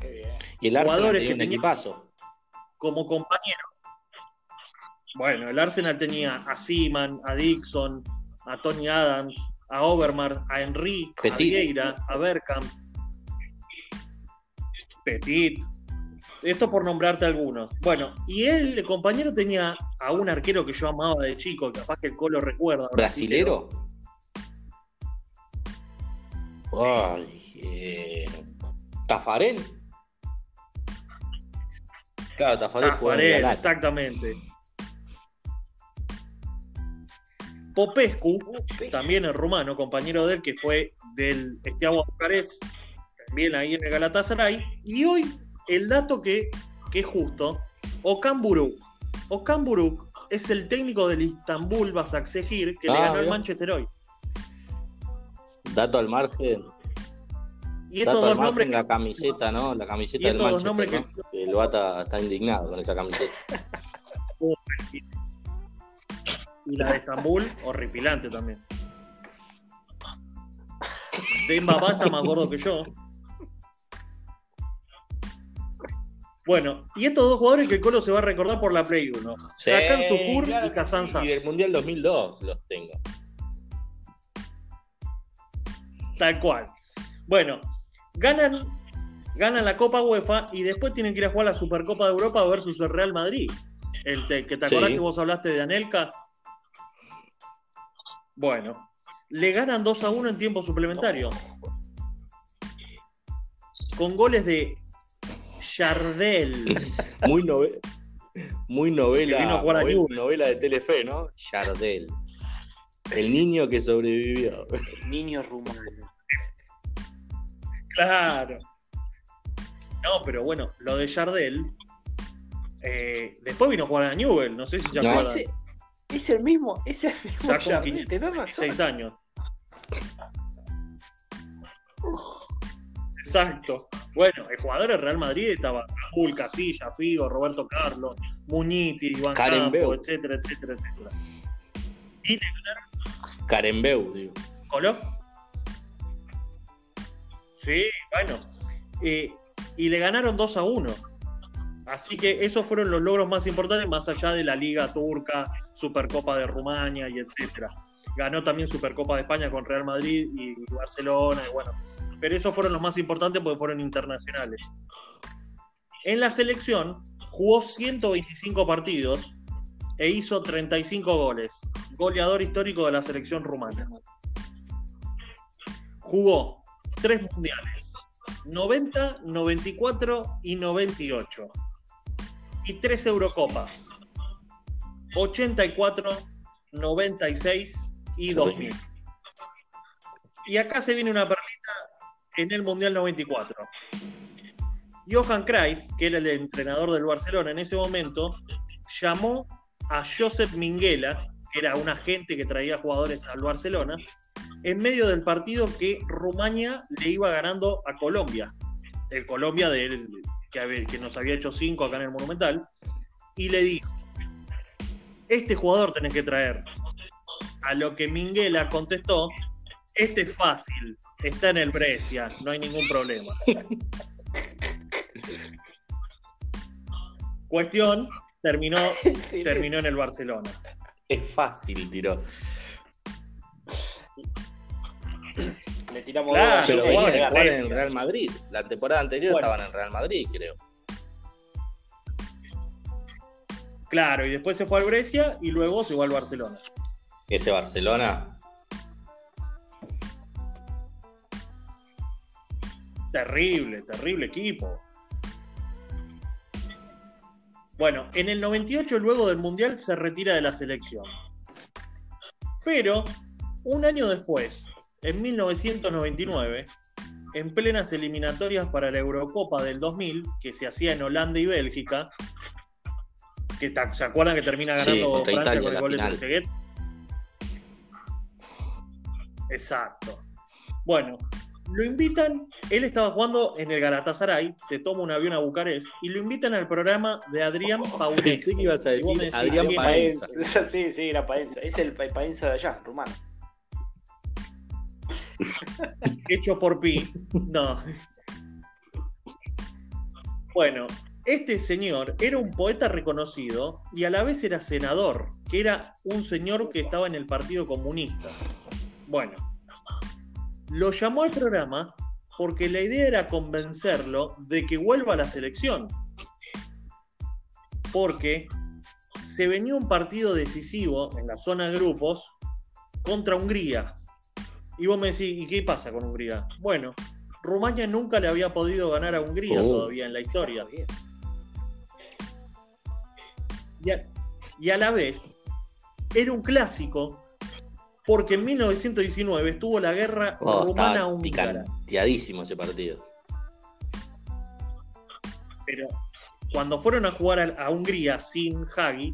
Qué bien. Y el Arsenal Jugadores tenía que un tenían- equipazo. Como compañero. Bueno, el Arsenal tenía a Seaman, a Dixon, a Tony Adams, a Overmars, a Henry, a. Vieira, a Bergkamp, Petit. Esto por nombrarte algunos. Bueno, y él, el compañero, tenía a un arquero que yo amaba de chico, capaz que el Colo recuerda. ¿Brasilero? Ay, eh, ¿Tafarel? Claro, Tafarel. Tafarel, Galata. exactamente. Popescu, también el rumano, compañero de él, que fue del Estiagua Bucarest, también ahí en el Galatasaray. Y hoy, el dato que, que es justo, Okan Buruk. Okan Buruk es el técnico del Istanbul Basaksehir que le Ah, ganó al. Manchester hoy. Dato al margen. Y estos Dato al dos nombres que- la camiseta, ¿no? La camiseta Y del estos dos Manchester, nombres ¿no? El Bata está indignado con esa camiseta. Y la de Estambul, horripilante también. Demba está más gordo que yo. Bueno, y estos dos jugadores que el Colo se va a recordar por la Play 1. Sí, Sukur claro y Kazan sí, Y del Sass. Mundial 2002 los tengo. Tal cual. Bueno, ganan, ganan la Copa UEFA y después tienen que ir a jugar la Supercopa de Europa versus el Real Madrid. El te- que te acordás Sí. que vos hablaste de Anelka. Bueno, le ganan 2 a 1 en tiempo suplementario. Con goles de Jardel. Muy, nove- muy novela, Que vino a jugar a novel- Newell's. novela de Telefe, ¿no? Yardel. El niño que sobrevivió. Niño rumano. Claro. No, pero bueno, lo de Jardel. eh, después vino a jugar a Newell, no sé si se No. acuerdan. Ese, es el mismo, es el mismo Ya con Jardín, 500, tenés razón. 16 años. Exacto. Bueno, el jugador del Real Madrid estaba Raúl, Casilla, Figo, Roberto Carlos, Muñiti, Iván Karen Campo, etcétera, etcétera, etcétera. Karembeu, digo. ¿Coló? Sí, bueno. Eh, y le ganaron 2 a 1. Así que esos fueron los logros más importantes, más allá de la Liga Turca, Supercopa de Rumania y etcétera. Ganó también Supercopa de España con Real Madrid y Barcelona, y bueno. Pero esos fueron los más importantes porque fueron internacionales. En la selección jugó 125 partidos e hizo 35 goles. Goleador histórico de la selección rumana. Jugó tres mundiales: 90, 94 y 98. Y tres Eurocopas: 84, 96 y 2000. Y acá se viene una perlita en el Mundial 94. Johan Cruyff, que era el entrenador del Barcelona en ese momento, llamó a Josep Minguela, que era un agente que traía jugadores al Barcelona, en medio del partido que Rumania le iba ganando a Colombia. El Colombia del, que, que nos había hecho cinco acá en el Monumental. Y le dijo, este jugador tenés que traer. A lo que Minguela contestó, este es fácil, está en el Brescia, no hay ningún problema. Cuestión, terminó, terminó en el Barcelona. Es fácil, tiró. Le tiramos Claro, dos Pero bueno, en Real Madrid. La temporada anterior Bueno. estaban en Real Madrid, creo. Claro, y después se fue al Brescia y luego se fue al Barcelona. Ese Barcelona. Terrible, terrible equipo. Bueno, en el 98, luego del Mundial, se retira de la selección. Pero, un año después, en 1999, en plenas eliminatorias para la Eurocopa del 2000, que se hacía en Holanda y Bélgica, que ¿se acuerdan que termina ganando Francia Italia, con el gol de. Trezeguet? Exacto. Bueno, lo invitan, él estaba jugando en el Galatasaray, se toma un avión a Bucarest y lo invitan al programa de Adrián Paulet. Pensé que ibas a decir Adrián ¿quién Paenza. Sí, sí, era Paenza. Es el Pa- Paenza de allá, rumano. Hecho por Pi. No. Bueno, este señor era un poeta reconocido y a la vez era senador, que era un señor que estaba en el Partido Comunista. Bueno, lo llamó al programa porque la idea era convencerlo de que vuelva a la selección. Porque se venía un partido decisivo en la zona de grupos contra Hungría. Y vos me decís, ¿y qué pasa con Hungría? Bueno, Rumania nunca le había podido ganar a Hungría Oh. todavía en la historia. Y a, y a la vez, era un clásico porque en 1919 estuvo la guerra Oh, rumana-húngara. picanteadísimo ese partido. Pero cuando fueron a jugar a, a Hungría sin Hagi,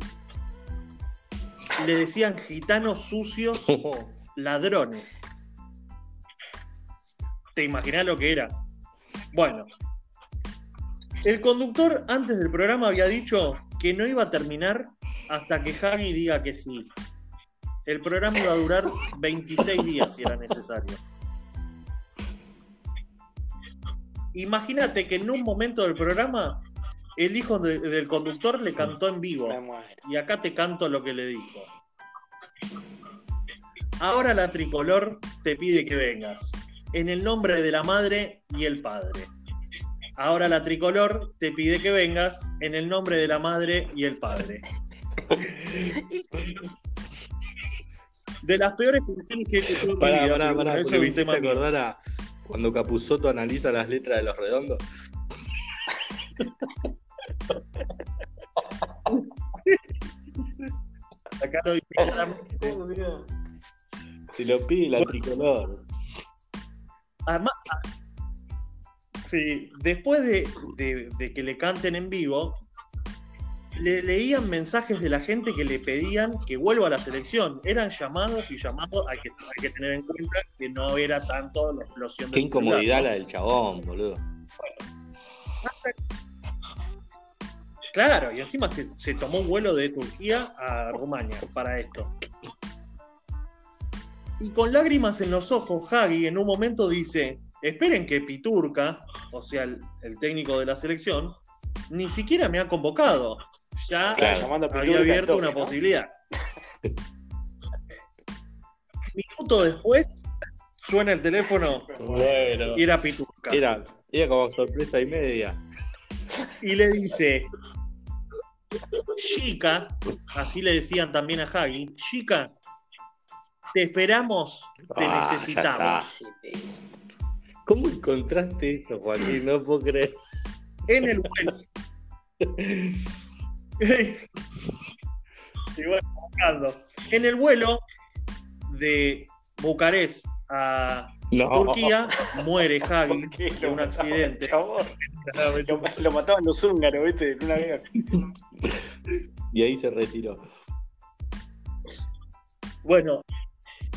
le decían gitanos sucios ladrones. ¿Te imaginas lo que era? Bueno, el conductor antes del programa había dicho que no iba a terminar hasta que Hagi diga que sí. El programa iba a durar 26 días si era necesario. Imagínate que en un momento del programa el hijo de- del conductor le cantó en vivo. Y acá te canto lo que le dijo. Ahora la tricolor te pide que vengas. En el nombre de la madre y el padre. Ahora la tricolor te pide que vengas en el nombre de la madre y el padre. De las peores canciones que he escuchado Pará, vida, pará, pará, porque me hiciste acordar a cuando Capuzoto analiza las letras de los redondos. Acá lo dice. Se lo pide la tricolor. Además, sí, después de, de- de que le canten en vivo, le leían mensajes de la gente que le pedían que vuelva a la selección. Eran llamados y llamados. Hay que, hay que tener en cuenta que no era tanto la explosión Qué incomodidad celular, la del chabón, boludo. Claro, y encima se, se tomó un vuelo de Turquía a Rumania para esto. Y con lágrimas en los ojos, Hagi en un momento dice: Esperen que Piturca, o sea, el, el técnico de la selección, ni siquiera me ha convocado. Ya Claro. Había abierto una ¿no? posibilidad. Minuto después, suena el teléfono Bueno. y era Piturca. Era, era como sorpresa y media. y le dice, Chica, así le decían también a Hagi, Chica, te esperamos, te Ah, necesitamos. ¿Cómo encontraste eso, Joaquín? No puedo creer. En el vuelo. y bueno. En el vuelo de Bucarest a No. Turquía, muere Hagi ¿Por qué de lo un accidente. Lo, lo mataban los húngaros, ¿viste? En un avión. Y ahí se retiró. Bueno,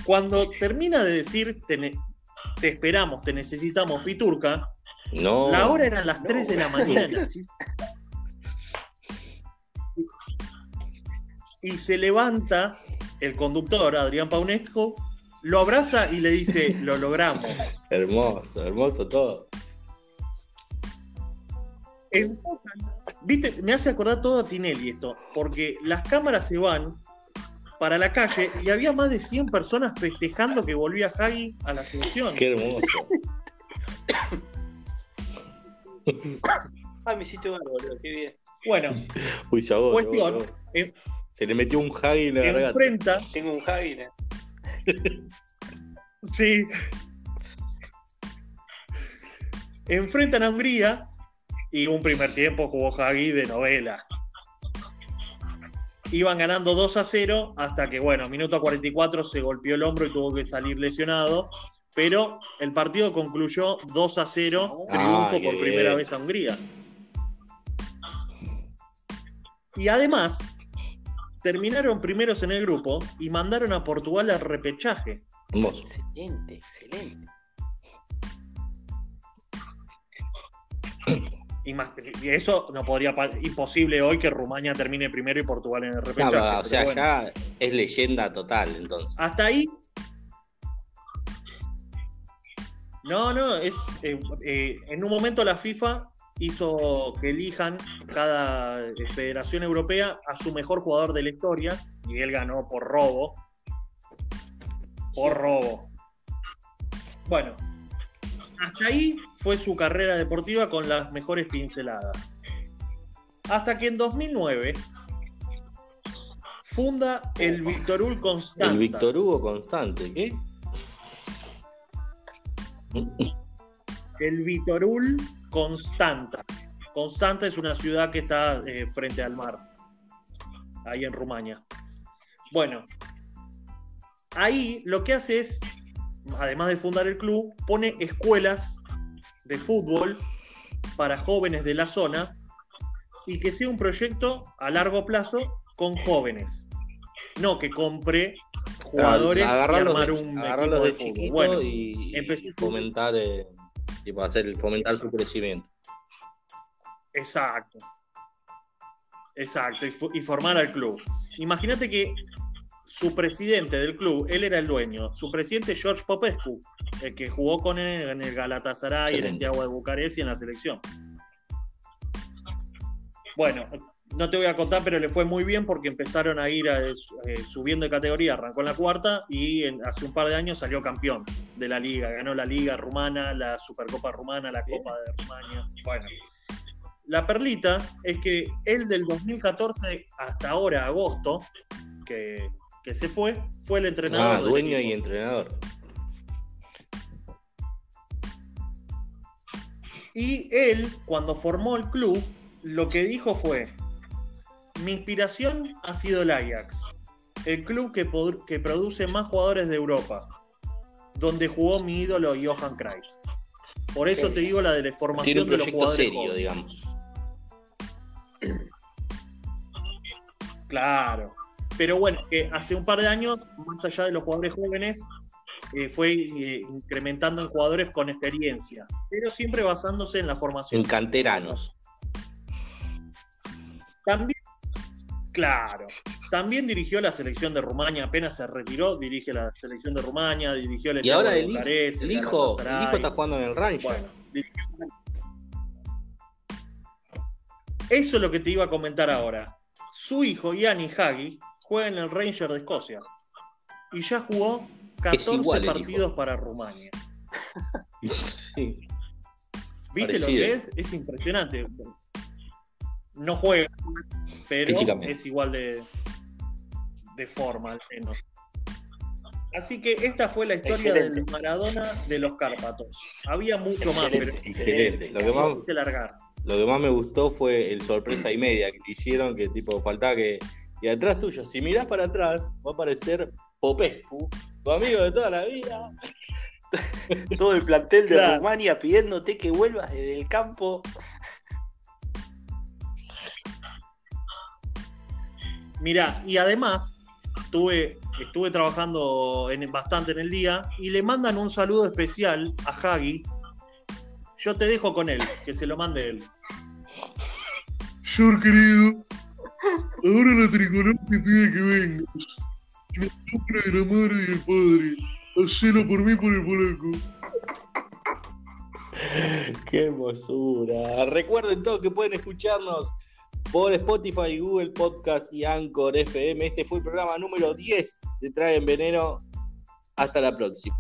cuando termina de decir te, esperamos, te necesitamos, Piturca, No. la hora eran las 3 de la mañana y se levanta el conductor, Adrián Paunesco, lo abraza y le dice, lo logramos. Hermoso, hermoso todo. Enfocan- Viste, me hace acordar todo a Tinelli esto, porque las cámaras se van para la calle y había más de 100 personas festejando que volvía Hagi a la selección. Qué hermoso. Ah, me hiciste ganar, boludo, qué bien. Bueno, Uy, vos, Cuestión, Se le metió un hagi en la garganta. enfrenta, Tengo un ¿eh? sí, enfrentan a Hungría y un primer tiempo jugó Hagi de novela. Iban ganando 2 a 0 hasta que, bueno, minuto 44 se golpeó el hombro y tuvo que salir lesionado. Pero el partido concluyó 2 a 0, Ah, triunfo por primera vez a Hungría. Y además, terminaron primeros en el grupo y mandaron a Portugal al repechaje. Excelente, excelente. Eso no podría imposible hoy que Rumania termine primero y Portugal en el repechaje. o sea, bueno. ya es leyenda total, entonces. Hasta ahí. No, no, es. eh, eh, en un momento la FIFA hizo que elijan cada eh, federación europea a su mejor jugador de la historia y él ganó por robo. Por robo. Bueno, hasta ahí fue su carrera deportiva con las mejores pinceladas. Hasta que en 2009 funda el Victorul Constanta. El Víctor Hugo constante, ¿qué? el Vitorul Constanta. Constanta es una ciudad que está eh, frente al mar, ahí en Rumania. Bueno, ahí lo que hace es, además de fundar el club, pone escuelas de fútbol para jóvenes de la zona y que sea un proyecto a largo plazo con jóvenes. No que compre jugadores y armar un equipo de, fútbol. Bueno, y, fomentar, eh, hacer, fomentar su crecimiento. Exacto. Exacto, y, formar al club. Imagínate que su presidente del club, él era el dueño, su presidente George Popescu, el que jugó con él en el Galatasaray, en el Santiago de Bucarest y en la selección. Bueno, no te voy a contar, pero le fue muy bien porque empezaron a ir eh, subiendo de categoría. Arrancó en la cuarta y hace un par de años salió campeón de la liga. Ganó la liga rumana, la Supercopa rumana, la Copa de Rumania. Bueno, la perlita es que él del 2014 hasta ahora, agosto, que, se fue, fue el entrenador. Ah, dueño y entrenador. Y él, cuando formó el club, lo que dijo fue, mi inspiración ha sido el Ajax, el club que, que produce más jugadores de Europa, donde jugó mi ídolo Johan Cruyff. Por eso te digo la de la formación de los jugadores. Serio, digamos. Claro. Pero bueno, que hace un par de años, más allá de los jugadores jóvenes, eh, fue eh, incrementando en jugadores con experiencia, pero siempre basándose en la formación. En canteranos. También, claro, también dirigió la selección de Rumania, apenas se retiró, dirige la selección de Rumania, dirigió el Y ahora el, hijo, el, hijo, está jugando en el Ranger. Eso es lo que te iba a comentar ahora. Su hijo, Yanni Hagi, juega en el Ranger de Escocia. Y ya jugó 14 partidos para Rumania. ¿Viste lo que es? Es impresionante no juega, pero es igual de, de forma al menos. Así que esta fue la historia del Maradona de los Cárpatos. Había mucho más, pero excelente. Lo que más, lo que más me gustó fue el sorpresa y media que hicieron, que tipo faltaba que. Y atrás tuyo, si mirás para atrás, va a aparecer Popescu, tu amigo de toda la vida. Todo el plantel de Rumania pidiéndote que vuelvas desde el campo. Mira, y además estuve, estuve trabajando en, bastante en el día y le mandan un saludo especial a Hagi. Yo te dejo con él, que se lo mande él. Señor querido, ahora la tricolor te pide que vengas. En nombre de la madre y el padre, hacelo por mí por el polaco. Qué hermosura. Recuerden todos que pueden escucharnos por Spotify, Google Podcast y Anchor FM. Este fue el programa número 10 de Trae en Veneno. Hasta la próxima.